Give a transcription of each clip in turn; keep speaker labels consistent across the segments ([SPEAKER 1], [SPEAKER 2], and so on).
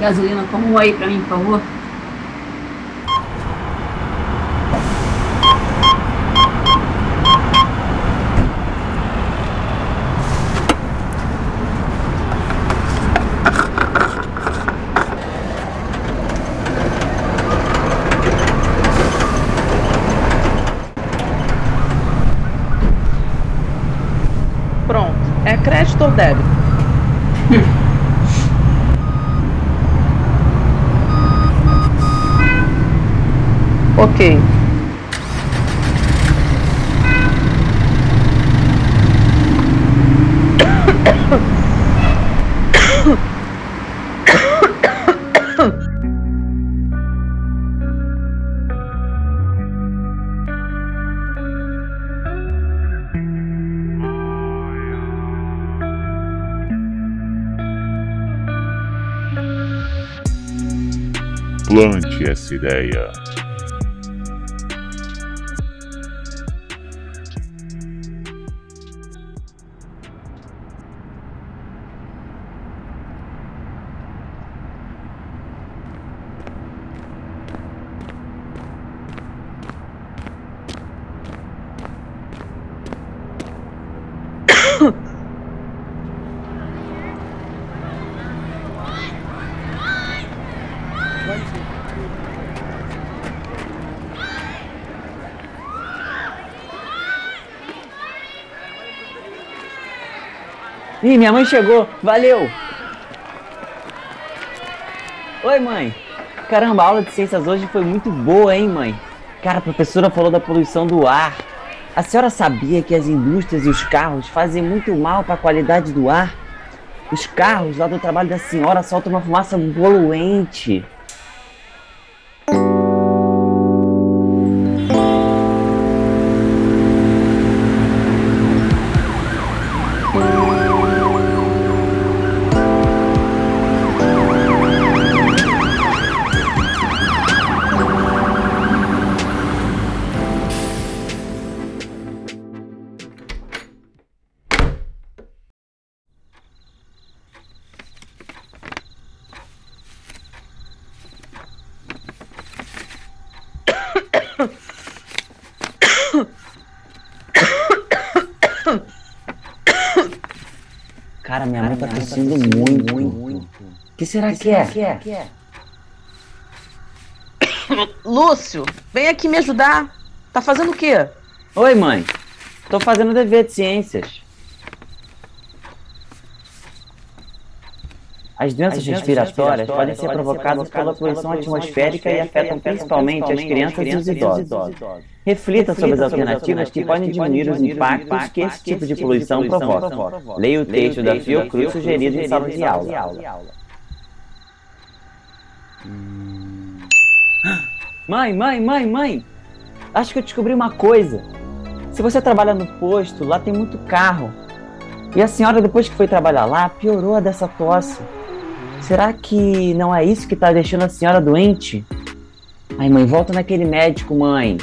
[SPEAKER 1] gasolina como aí pra mim, por favor.
[SPEAKER 2] Pronto. É crédito ou débito?
[SPEAKER 3] Plante essa ideia.
[SPEAKER 4] Ih, minha mãe chegou. Valeu. Oi, mãe. Caramba, a aula de ciências hoje foi muito boa, hein, mãe? Cara, a professora falou da poluição do ar. A senhora sabia que as indústrias e os carros fazem muito mal para a qualidade do ar? Os carros lá do trabalho da senhora soltam uma fumaça poluente. Cara, minha mãe tá tossindo muito. O que será que é?
[SPEAKER 2] Lúcio, vem aqui me ajudar. Tá fazendo o quê?
[SPEAKER 4] Oi, mãe. Tô fazendo dever de ciências. As doenças respiratórias podem ser provocadas pela poluição atmosférica e afetam principalmente as crianças e os idosos. Reflita sobre as alternativas que podem diminuir os impactos que esse tipo de poluição provoca. Leia o texto da Fiocruz sugerido em sala de aula. Mãe, mãe, mãe, mãe! Acho que eu descobri uma coisa. Se você trabalha no posto, lá tem muito carro. E a senhora, depois que foi trabalhar lá, piorou a dessa tosse. Será que não é isso que tá deixando a senhora doente? Ai, mãe, volta naquele médico, mãe.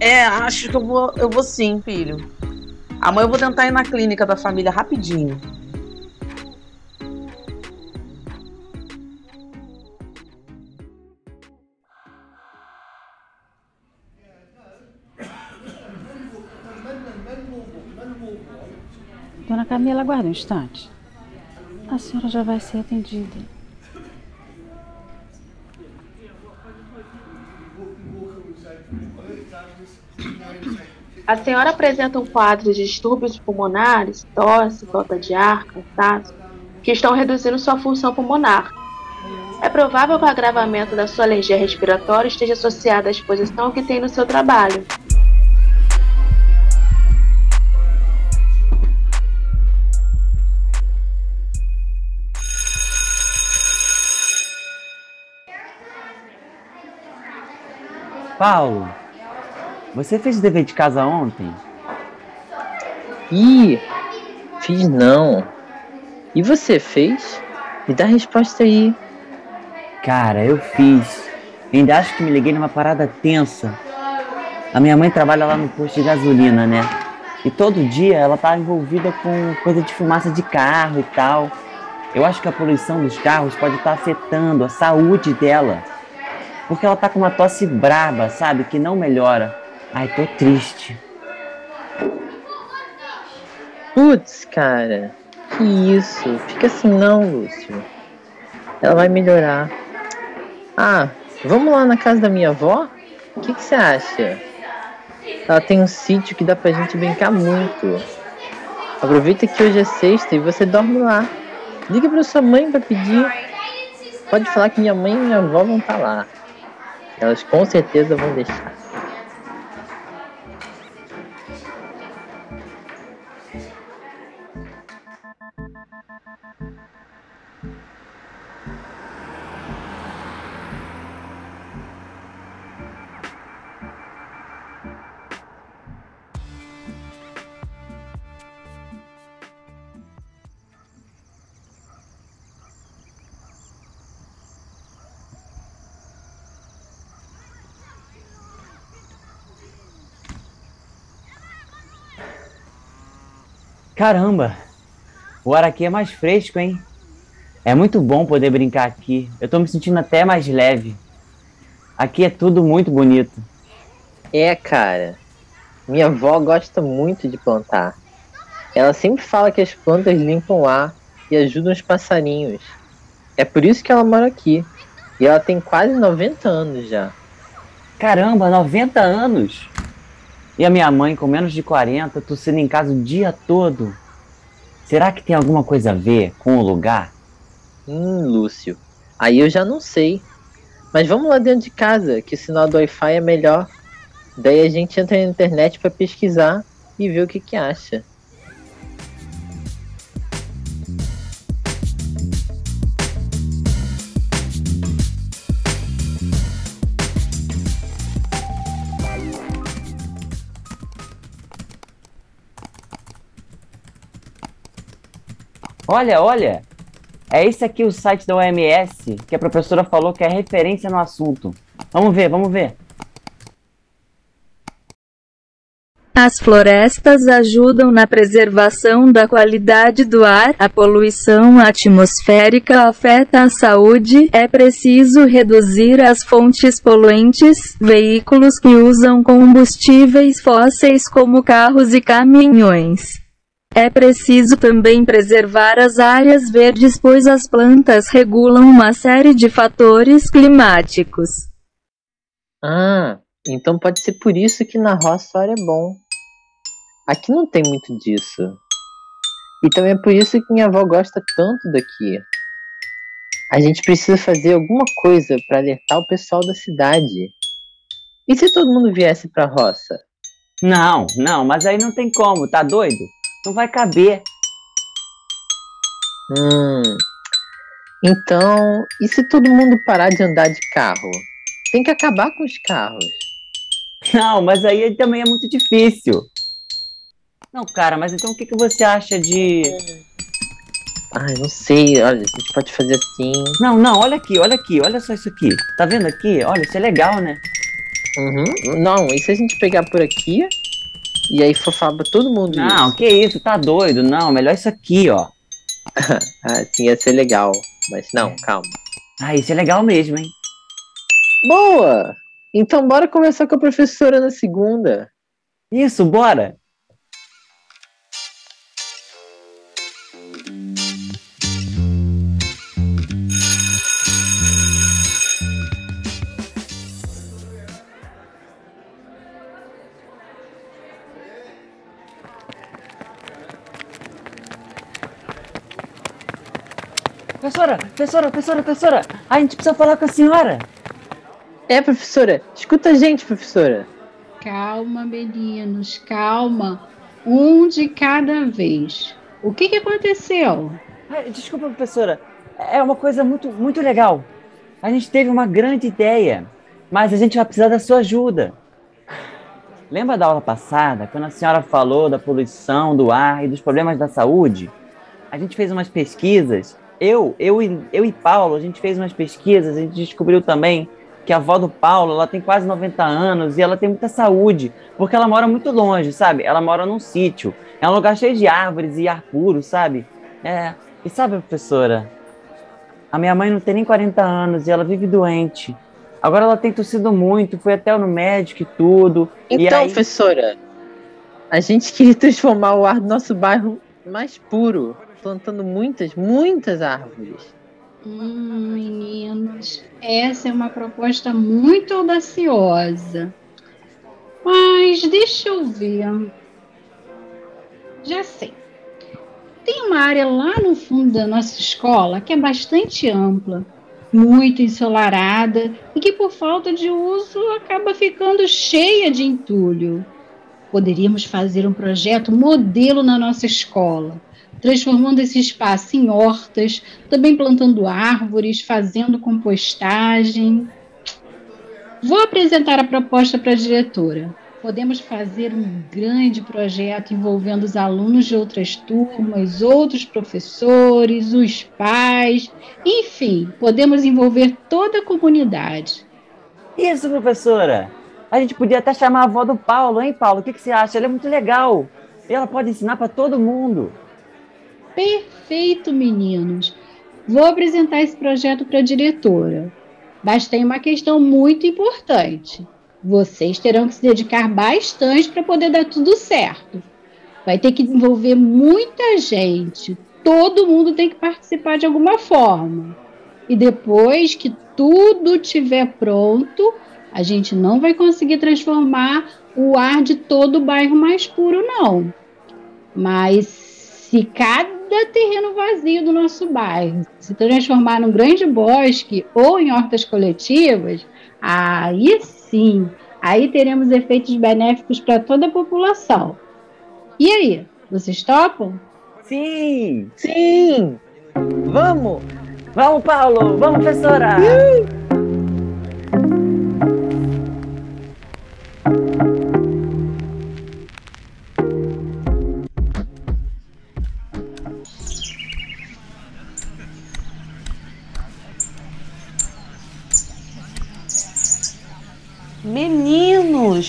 [SPEAKER 2] É, acho que eu vou, eu vou sim, filho. Amanhã eu vou tentar ir na clínica da família rapidinho.
[SPEAKER 5] Dona Camila, aguarde um instante. A senhora já vai ser atendida.
[SPEAKER 6] A senhora apresenta um quadro de distúrbios pulmonares, tosse, falta de ar, cansaço, que estão reduzindo sua função pulmonar. É provável que o agravamento da sua alergia respiratória esteja associado à exposição que tem no seu trabalho.
[SPEAKER 4] Paulo, você fez o dever de casa ontem?
[SPEAKER 7] Ih, fiz não. E você fez? Me dá a resposta aí.
[SPEAKER 4] Cara, eu fiz. Ainda acho que me liguei numa parada tensa. A minha mãe trabalha lá no posto de gasolina, né? E todo dia ela tá envolvida com coisa de fumaça de carro e tal. Eu acho que a poluição dos carros pode estar afetando a saúde dela. Porque ela tá com uma tosse braba, sabe? Que não melhora. Ai, tô triste.
[SPEAKER 7] Putz, cara. Que isso? Fica assim não, Lúcio. Ela vai melhorar. Ah, vamos lá na casa da minha avó? O que você acha? Ela tem um sítio que dá pra gente brincar muito. Aproveita que hoje é sexta e você dorme lá. Liga pra sua mãe pra pedir. Pode falar que minha mãe e minha avó vão estar lá. Elas com certeza vão deixar.
[SPEAKER 4] Caramba! O ar aqui é mais fresco, hein? É muito bom poder brincar aqui. Eu tô me sentindo até mais leve. Aqui é tudo muito bonito.
[SPEAKER 7] É, cara. Minha avó gosta muito de plantar. Ela sempre fala que as plantas limpam o ar e ajudam os passarinhos. É por isso que ela mora aqui. E ela tem quase 90 anos já.
[SPEAKER 4] Caramba, 90 anos! E a minha mãe, com menos de 40, tossindo em casa o dia todo. Será que tem alguma coisa a ver com o lugar?
[SPEAKER 7] Hum, Lúcio. Aí eu já não sei. Mas vamos lá dentro de casa, que o sinal do Wi-Fi é melhor. Daí a gente entra na internet para pesquisar e ver o que que acha.
[SPEAKER 4] Olha, olha! É esse aqui o site da OMS que a professora falou que é referência no assunto. Vamos ver, vamos ver.
[SPEAKER 3] As florestas ajudam na preservação da qualidade do ar. A poluição atmosférica afeta a saúde. É preciso reduzir as fontes poluentes. Veículos que usam combustíveis fósseis como carros e caminhões. É preciso também preservar as áreas verdes, pois as plantas regulam uma série de fatores climáticos.
[SPEAKER 7] Ah, então pode ser por isso que na roça o ar é bom. Aqui não tem muito disso. E também é por isso que minha avó gosta tanto daqui. A gente precisa fazer alguma coisa para alertar o pessoal da cidade. E se todo mundo viesse pra roça?
[SPEAKER 4] Não, não, mas aí não tem como, tá doido? Não vai caber.
[SPEAKER 7] Hum. Então, e se todo mundo parar de andar de carro? Tem que acabar com os carros.
[SPEAKER 4] Não, mas aí também é muito difícil. Não, cara, mas então o que, que você acha de.
[SPEAKER 7] Ai, não sei, olha, a gente pode fazer assim.
[SPEAKER 4] Não, não, olha aqui, olha aqui, olha só isso aqui. Tá vendo aqui? Olha, isso é legal, né?
[SPEAKER 7] Uhum. Não, e se a gente pegar por aqui e aí pra todo mundo
[SPEAKER 4] Não,
[SPEAKER 7] isso?
[SPEAKER 4] que isso, tá doido? Não, melhor isso aqui, ó.
[SPEAKER 7] Ah, sim, ia ser legal. Mas não, calma.
[SPEAKER 4] Ah, isso é legal mesmo, hein?
[SPEAKER 7] Boa! Então bora conversar com a professora na segunda.
[SPEAKER 4] Isso, bora! Professora, professora, professora, a gente precisa falar com a senhora.
[SPEAKER 7] É, professora, escuta a gente, professora.
[SPEAKER 5] Calma, meninos, calma. Um de cada vez. O que, que aconteceu?
[SPEAKER 4] Ai, Desculpa, professora, é uma coisa muito, muito legal. A gente teve uma grande ideia, mas a gente vai precisar da sua ajuda. Lembra da aula passada, quando a senhora falou da poluição do ar e dos problemas da saúde? A gente fez umas pesquisas. Eu, eu, e- eu e Paulo, a gente fez umas pesquisas, a gente descobriu também que a avó do Paulo, ela tem quase 90 anos e ela tem muita saúde, porque ela mora muito longe, sabe? Ela mora num sítio. É um lugar cheio de árvores e ar puro, sabe? É, E sabe, professora, a minha mãe não tem nem 40 anos e ela vive doente. Agora ela tem tossido muito, foi até no médico e tudo. e
[SPEAKER 7] Então,
[SPEAKER 4] aí...
[SPEAKER 7] professora, a gente queria transformar o ar do nosso bairro mais puro, plantando muitas, muitas árvores.
[SPEAKER 5] Hum, meninos, essa é uma proposta muito audaciosa. Mas deixa eu ver. Já sei. Tem uma área lá no fundo da nossa escola que é bastante ampla, muito ensolarada e que, por falta de uso, acaba ficando cheia de entulho. Poderíamos fazer um projeto modelo na nossa escola, transformando esse espaço em hortas, também plantando árvores, fazendo compostagem. Vou apresentar a proposta para a diretora. Podemos fazer um grande projeto envolvendo os alunos de outras turmas, outros professores, os pais, enfim, podemos envolver toda a comunidade.
[SPEAKER 4] Isso, professora! A gente podia até chamar a avó do Paulo, hein, Paulo? O que, que você acha? Ela é muito legal. Ela pode ensinar para todo mundo.
[SPEAKER 5] Perfeito, meninos. Vou apresentar esse projeto para a diretora. Mas tem uma questão muito importante. Vocês terão que se dedicar bastante para poder dar tudo certo. Vai ter que envolver muita gente. Todo mundo tem que participar de alguma forma. E depois que tudo estiver pronto, a gente não vai conseguir transformar o ar de todo o bairro mais puro, não. Mas se cada terreno vazio do nosso bairro se transformar num grande bosque ou em hortas coletivas, aí sim, aí teremos efeitos benéficos para toda a população. E aí, vocês topam?
[SPEAKER 4] Sim!
[SPEAKER 7] Sim! Vamos!
[SPEAKER 4] Vamos, Paulo! Vamos, professora!
[SPEAKER 2] Meninos,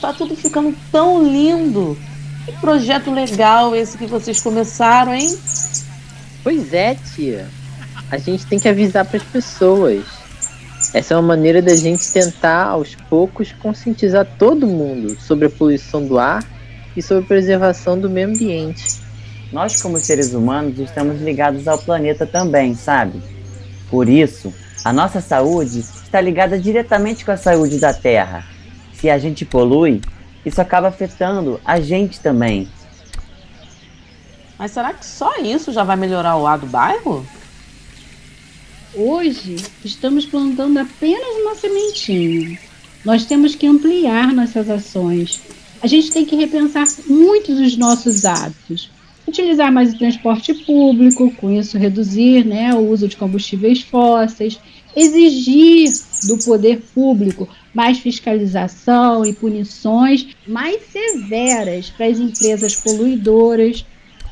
[SPEAKER 2] está tudo ficando tão lindo. Que projeto legal esse que vocês começaram, hein?
[SPEAKER 7] Pois é, tia. A gente tem que avisar para as pessoas. Essa é uma maneira da gente tentar, aos poucos, conscientizar todo mundo sobre a poluição do ar e sobre a preservação do meio ambiente.
[SPEAKER 4] Nós, como seres humanos, estamos ligados ao planeta também, sabe? Por isso, a nossa saúde está ligada diretamente com a saúde da Terra. Se a gente polui, isso acaba afetando a gente também.
[SPEAKER 2] Mas será que só isso já vai melhorar o ar do bairro?
[SPEAKER 5] Hoje estamos plantando apenas uma sementinha. Nós temos que ampliar nossas ações. A gente tem que repensar muito dos nossos hábitos. Utilizar mais o transporte público, com isso reduzir né, o uso de combustíveis fósseis, exigir do poder público mais fiscalização e punições mais severas para as empresas poluidoras,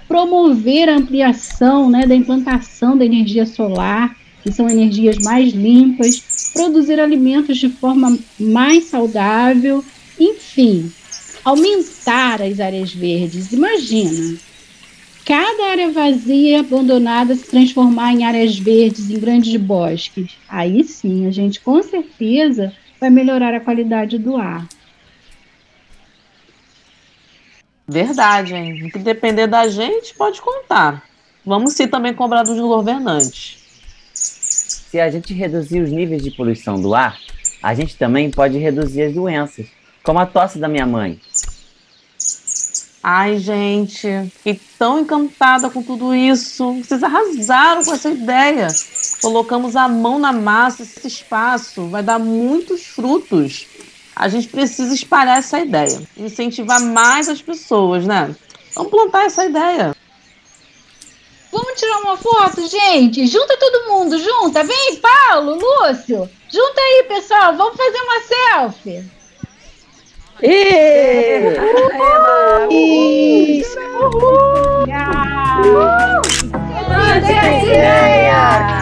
[SPEAKER 5] promover a ampliação né, da implantação da energia solar, que são energias mais limpas, produzir alimentos de forma mais saudável, enfim, aumentar as áreas verdes. Imagina, cada área vazia e abandonada se transformar em áreas verdes, em grandes bosques. Aí sim, a gente com certeza vai melhorar a qualidade do ar.
[SPEAKER 2] Verdade, hein? O que depender da gente, pode contar. Vamos sim também cobrar dos governantes.
[SPEAKER 4] Se a gente reduzir os níveis de poluição do ar, a gente também pode reduzir as doenças, como a tosse da minha mãe.
[SPEAKER 2] Ai, gente, fiquei tão encantada com tudo isso. Vocês arrasaram com essa ideia. Colocamos a mão na massa, esse espaço vai dar muitos frutos. A gente precisa espalhar essa ideia, incentivar mais as pessoas, né? Vamos plantar essa ideia.
[SPEAKER 5] Vamos tirar uma foto, gente? Junta todo mundo, junta. Vem, Paulo, Lúcio. Junta aí, pessoal. Vamos fazer uma selfie.
[SPEAKER 7] Ê!
[SPEAKER 5] Tchau.
[SPEAKER 1] Ideia!